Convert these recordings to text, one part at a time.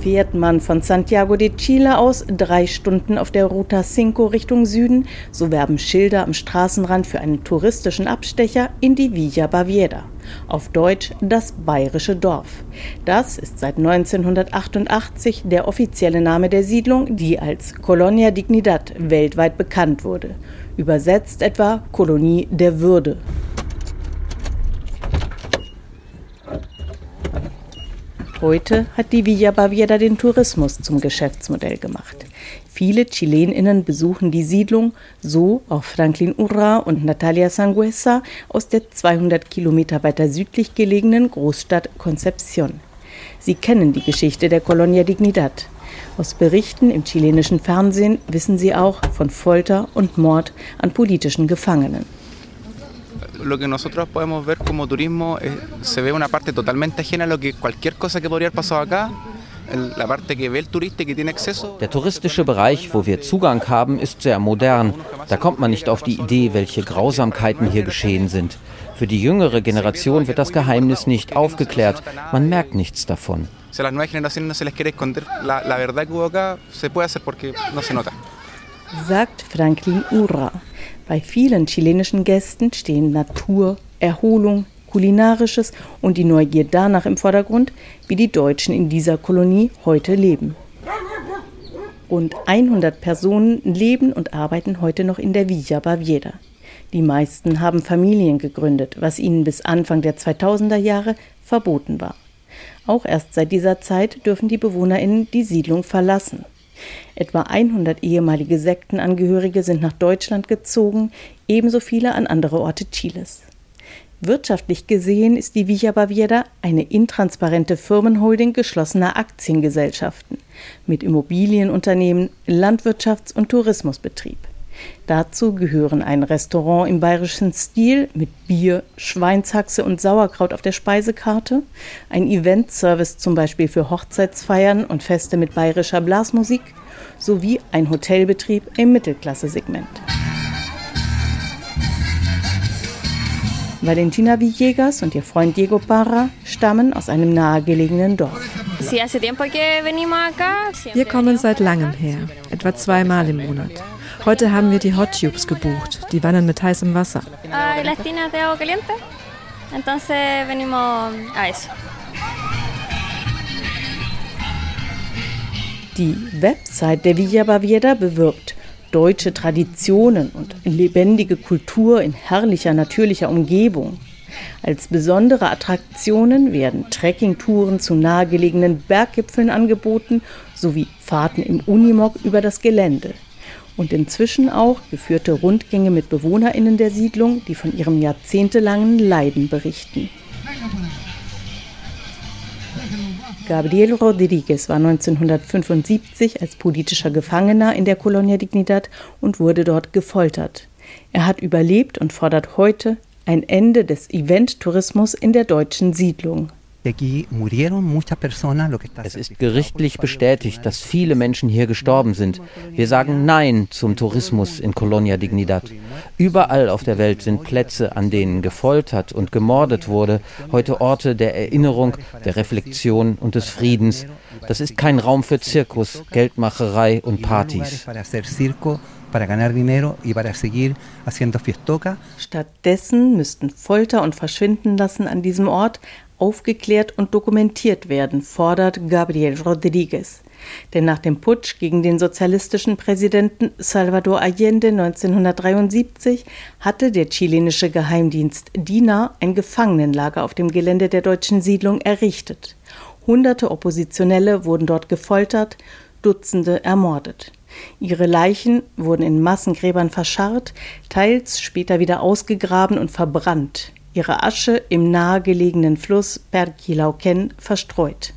Fährt man von Santiago de Chile aus drei Stunden auf der Ruta 5 Richtung Süden, so werben Schilder am Straßenrand für einen touristischen Abstecher in die Villa Baviera. Auf Deutsch das bayerische Dorf. Das ist seit 1988 der offizielle Name der Siedlung, die als Colonia Dignidad weltweit bekannt wurde. Übersetzt etwa Kolonie der Würde. Heute hat die Villa Baviera den Tourismus zum Geschäftsmodell gemacht. Viele Chileninnen besuchen die Siedlung, so auch Franklin Urra und Natalia Sangüesa aus der 200 Kilometer weiter südlich gelegenen Großstadt Concepción. Sie kennen die Geschichte der Colonia Dignidad. Aus Berichten im chilenischen Fernsehen wissen sie auch von Folter und Mord an politischen Gefangenen lo que nosotros podemos ver como turismo es, se ve una parte totalmente ajena a lo que cualquier cosa que podría haber pasado acá. Der touristische Bereich, wo wir Zugang haben, ist sehr modern. Da kommt man nicht auf die Idee, welche Grausamkeiten hier geschehen sind. Für die jüngere Generation wird das Geheimnis nicht aufgeklärt. Man merkt nichts davon. Sagt Franklin Ura. Bei vielen chilenischen Gästen stehen Natur, Erholung, Kulinarisches und die Neugier danach im Vordergrund, wie die Deutschen in dieser Kolonie heute leben. Rund 100 Personen leben und arbeiten heute noch in der Villa Baviera. Die meisten haben Familien gegründet, was ihnen bis Anfang der 2000er Jahre verboten war. Auch erst seit dieser Zeit dürfen die BewohnerInnen die Siedlung verlassen. Etwa 100 ehemalige Sektenangehörige sind nach Deutschland gezogen, ebenso viele an andere Orte Chiles. Wirtschaftlich gesehen ist die Villa Baviera eine intransparente Firmenholding geschlossener Aktiengesellschaften mit Immobilienunternehmen, Landwirtschafts- und Tourismusbetrieb. Dazu gehören ein Restaurant im bayerischen Stil mit Bier, Schweinshaxe und Sauerkraut auf der Speisekarte, ein Eventservice zum Beispiel für Hochzeitsfeiern und Feste mit bayerischer Blasmusik sowie ein Hotelbetrieb im Mittelklasse-Segment. Valentina Villegas und ihr Freund Diego Parra stammen aus einem nahegelegenen Dorf. Wir kommen seit langem her, etwa zweimal im Monat. Heute haben wir die Hot Tubes gebucht, die Wannen mit heißem Wasser. Die Website der Villa Baviera bewirbt deutsche Traditionen und lebendige Kultur in herrlicher natürlicher Umgebung. Als besondere Attraktionen werden Trekkingtouren zu nahegelegenen Berggipfeln angeboten sowie Fahrten im Unimog über das Gelände und inzwischen auch geführte Rundgänge mit BewohnerInnen der Siedlung, die von ihrem jahrzehntelangen Leiden berichten. Gabriel Rodriguez war 1975 als politischer Gefangener in der Colonia Dignidad und wurde dort gefoltert. Er hat überlebt und fordert heute ein Ende des Event-Tourismus in der deutschen Siedlung. Es ist gerichtlich bestätigt, dass viele Menschen hier gestorben sind. Wir sagen Nein zum Tourismus in Colonia Dignidad. Überall auf der Welt sind Plätze, an denen gefoltert und gemordet wurde, heute Orte der Erinnerung, der Reflexion und des Friedens. Das ist kein Raum für Zirkus, Geldmacherei und Partys. Stattdessen müssten Folter und Verschwindenlassen an diesem Ort aufgeklärt und dokumentiert werden, fordert Gabriel Rodriguez. Denn nach dem Putsch gegen den sozialistischen Präsidenten Salvador Allende 1973 hatte der chilenische Geheimdienst DINA ein Gefangenenlager auf dem Gelände der deutschen Siedlung errichtet. Hunderte Oppositionelle wurden dort gefoltert, Dutzende ermordet. Ihre Leichen wurden in Massengräbern verscharrt, teils später wieder ausgegraben und verbrannt ihre Asche im nahegelegenen Fluss Perquilauquen verstreut.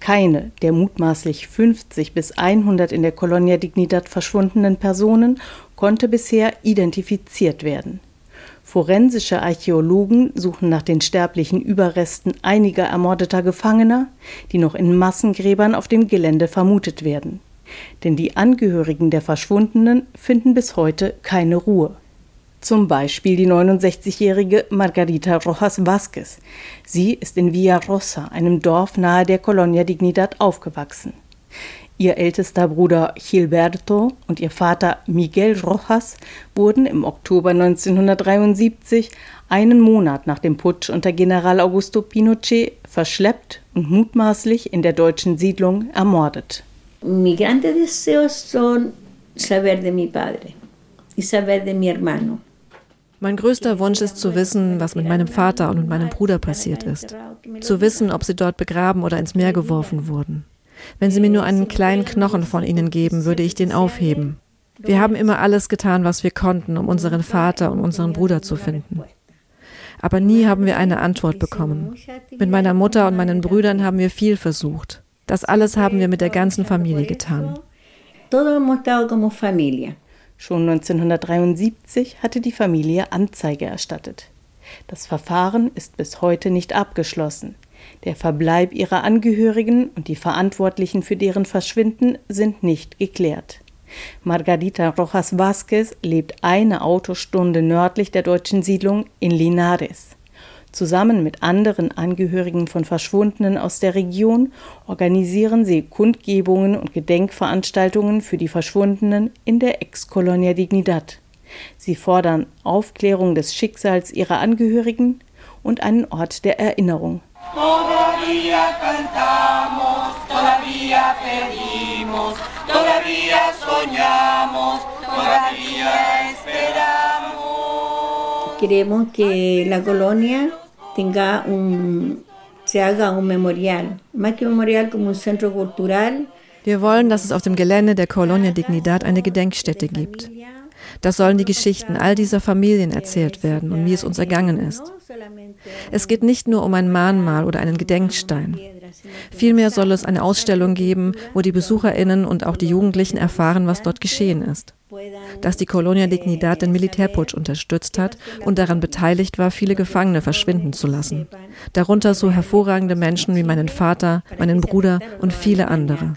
Keine der mutmaßlich 50 bis 100 in der Colonia Dignidad verschwundenen Personen konnte bisher identifiziert werden. Forensische Archäologen suchen nach den sterblichen Überresten einiger ermordeter Gefangener, die noch in Massengräbern auf dem Gelände vermutet werden. Denn die Angehörigen der Verschwundenen finden bis heute keine Ruhe. Zum Beispiel die 69-jährige Margarita Rojas Vázquez. Sie ist in Villa Rosa, einem Dorf nahe der Colonia Dignidad, aufgewachsen. Ihr ältester Bruder Gilberto und ihr Vater Miguel Rojas wurden im Oktober 1973, einen Monat nach dem Putsch unter General Augusto Pinochet, verschleppt und mutmaßlich in der deutschen Siedlung ermordet. Mi grande deseo son saber de mi padre y saber de mi hermano. Mein größter Wunsch ist zu wissen, was mit meinem Vater und mit meinem Bruder passiert ist. Zu wissen, ob sie dort begraben oder ins Meer geworfen wurden. Wenn sie mir nur einen kleinen Knochen von ihnen geben, würde ich den aufheben. Wir haben immer alles getan, was wir konnten, um unseren Vater und unseren Bruder zu finden. Aber nie haben wir eine Antwort bekommen. Mit meiner Mutter und meinen Brüdern haben wir viel versucht. Das alles haben wir mit der ganzen Familie getan. Schon 1973 hatte die Familie Anzeige erstattet. Das Verfahren ist bis heute nicht abgeschlossen. Der Verbleib ihrer Angehörigen und die Verantwortlichen für deren Verschwinden sind nicht geklärt. Margarita Rojas Vázquez lebt eine Autostunde nördlich der deutschen Siedlung in Linares. Zusammen mit anderen Angehörigen von Verschwundenen aus der Region organisieren sie Kundgebungen und Gedenkveranstaltungen für die Verschwundenen in der Ex-Colonia Dignidad. Sie fordern Aufklärung des Schicksals ihrer Angehörigen und einen Ort der Erinnerung. Todavía cantamos, todavía pedimos, todavía soñamos, todavía esperamos. Queremos que la colonia tenga un, se haga un memorial, más que un memorial como un centro cultural. Wir wollen, dass es auf dem Gelände der Colonia Dignidad eine Gedenkstätte gibt. Das sollen die Geschichten all dieser Familien erzählt werden und wie es uns ergangen ist. Es geht nicht nur um ein Mahnmal oder einen Gedenkstein. Vielmehr soll es eine Ausstellung geben, wo die Besucherinnen und auch die Jugendlichen erfahren, was dort geschehen ist dass die Colonia Dignidad den Militärputsch unterstützt hat und daran beteiligt war, viele Gefangene verschwinden zu lassen. Darunter so hervorragende Menschen wie meinen Vater, meinen Bruder und viele andere.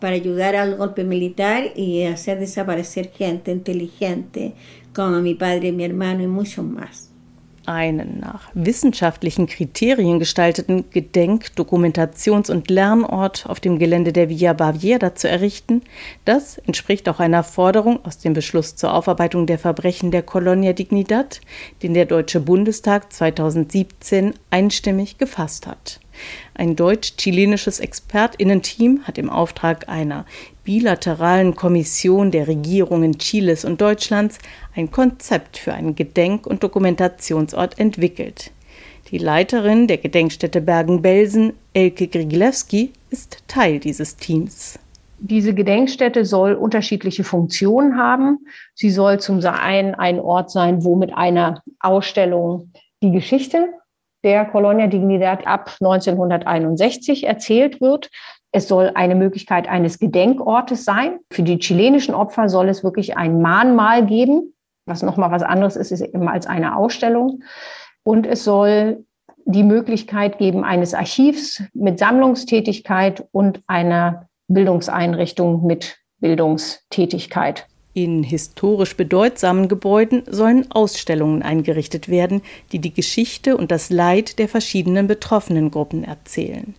Para ayudar al golpe militar y hacer desaparecer gente inteligente como mi padre, mi hermano y muchos más einen nach wissenschaftlichen Kriterien gestalteten Gedenk-, Dokumentations- und Lernort auf dem Gelände der Villa Baviera zu errichten, das entspricht auch einer Forderung aus dem Beschluss zur Aufarbeitung der Verbrechen der Colonia Dignidad, den der Deutsche Bundestag 2017 einstimmig gefasst hat. Ein deutsch-chilenisches Expertinnenteam hat im Auftrag einer bilateralen Kommission der Regierungen Chiles und Deutschlands ein Konzept für einen Gedenk- und Dokumentationsort entwickelt. Die Leiterin der Gedenkstätte Bergen-Belsen, Elke Grigilewski, ist Teil dieses Teams. Diese Gedenkstätte soll unterschiedliche Funktionen haben. Sie soll zum einen ein Ort sein, wo mit einer Ausstellung die Geschichte der Colonia Dignidad ab 1961 erzählt wird. Es soll eine Möglichkeit eines Gedenkortes sein. Für die chilenischen Opfer soll es wirklich ein Mahnmal geben, was nochmal was anderes ist, ist eben als eine Ausstellung. Und es soll die Möglichkeit geben eines Archivs mit Sammlungstätigkeit und einer Bildungseinrichtung mit Bildungstätigkeit. In historisch bedeutsamen Gebäuden sollen Ausstellungen eingerichtet werden, die die Geschichte und das Leid der verschiedenen betroffenen Gruppen erzählen.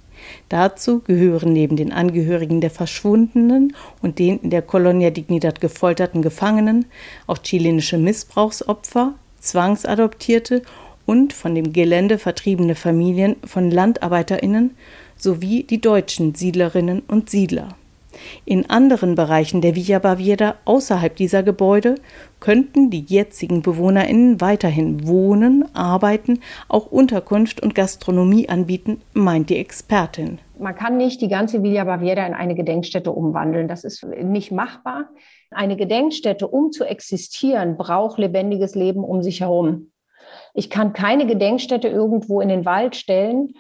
Dazu gehören neben den Angehörigen der Verschwundenen und den in der Colonia Dignidad gefolterten Gefangenen auch chilenische Missbrauchsopfer, Zwangsadoptierte und von dem Gelände vertriebene Familien von Landarbeiterinnen sowie die deutschen Siedlerinnen und Siedler. In anderen Bereichen der Villa Baviera außerhalb dieser Gebäude könnten die jetzigen BewohnerInnen weiterhin wohnen, arbeiten, auch Unterkunft und Gastronomie anbieten, meint die Expertin. Man kann nicht die ganze Villa Baviera in eine Gedenkstätte umwandeln. Das ist nicht machbar. Eine Gedenkstätte, um zu existieren, braucht lebendiges Leben um sich herum. Ich kann keine Gedenkstätte irgendwo in den Wald stellen,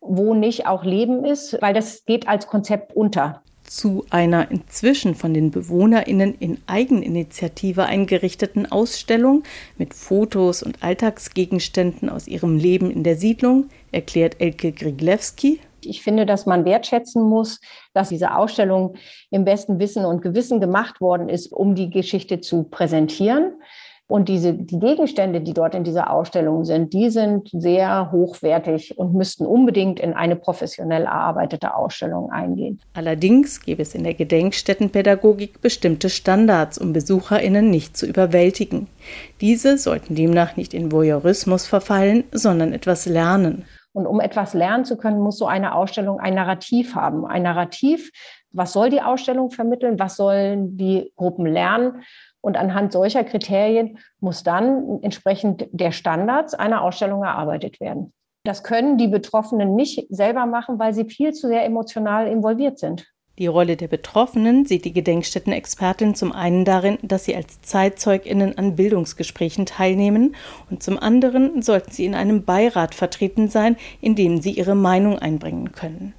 wo nicht auch Leben ist, weil das geht als Konzept unter zu einer inzwischen von den BewohnerInnen in Eigeninitiative eingerichteten Ausstellung mit Fotos und Alltagsgegenständen aus ihrem Leben in der Siedlung, erklärt Elke Griglewski. Ich finde, dass man wertschätzen muss, dass diese Ausstellung im besten Wissen und Gewissen gemacht worden ist, um die Geschichte zu präsentieren. Und diese, die Gegenstände, die dort in dieser Ausstellung sind, die sind sehr hochwertig und müssten unbedingt in eine professionell erarbeitete Ausstellung eingehen. Allerdings gäbe es in der Gedenkstättenpädagogik bestimmte Standards, um BesucherInnen nicht zu überwältigen. Diese sollten demnach nicht in Voyeurismus verfallen, sondern etwas lernen. Und um etwas lernen zu können, muss so eine Ausstellung ein Narrativ haben. Ein Narrativ, was soll die Ausstellung vermitteln? Was sollen die Gruppen lernen? Und anhand solcher Kriterien muss dann entsprechend der Standards einer Ausstellung erarbeitet werden. Das können die Betroffenen nicht selber machen, weil sie viel zu sehr emotional involviert sind. Die Rolle der Betroffenen sieht die Gedenkstättenexpertin zum einen darin, dass sie als ZeitzeugInnen an Bildungsgesprächen teilnehmen und zum anderen sollten sie in einem Beirat vertreten sein, in dem sie ihre Meinung einbringen können.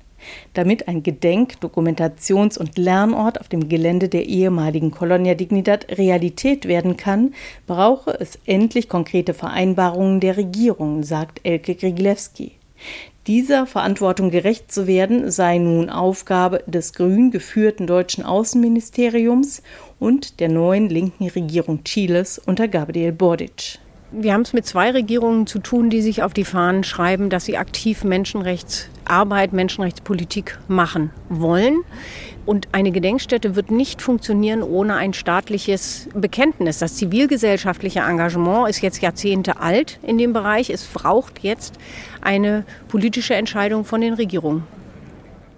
Damit ein Gedenk-, Dokumentations- und Lernort auf dem Gelände der ehemaligen Colonia Dignidad Realität werden kann, brauche es endlich konkrete Vereinbarungen der Regierung, sagt Elke Grigilewski. Dieser Verantwortung gerecht zu werden, sei nun Aufgabe des grün geführten deutschen Außenministeriums und der neuen linken Regierung Chiles unter Gabriel Boric. Wir haben es mit zwei Regierungen zu tun, die sich auf die Fahnen schreiben, dass sie aktiv Menschenrechtsarbeit, Menschenrechtspolitik machen wollen. Und eine Gedenkstätte wird nicht funktionieren ohne ein staatliches Bekenntnis. Das zivilgesellschaftliche Engagement ist jetzt Jahrzehnte alt in dem Bereich. Es braucht jetzt eine politische Entscheidung von den Regierungen.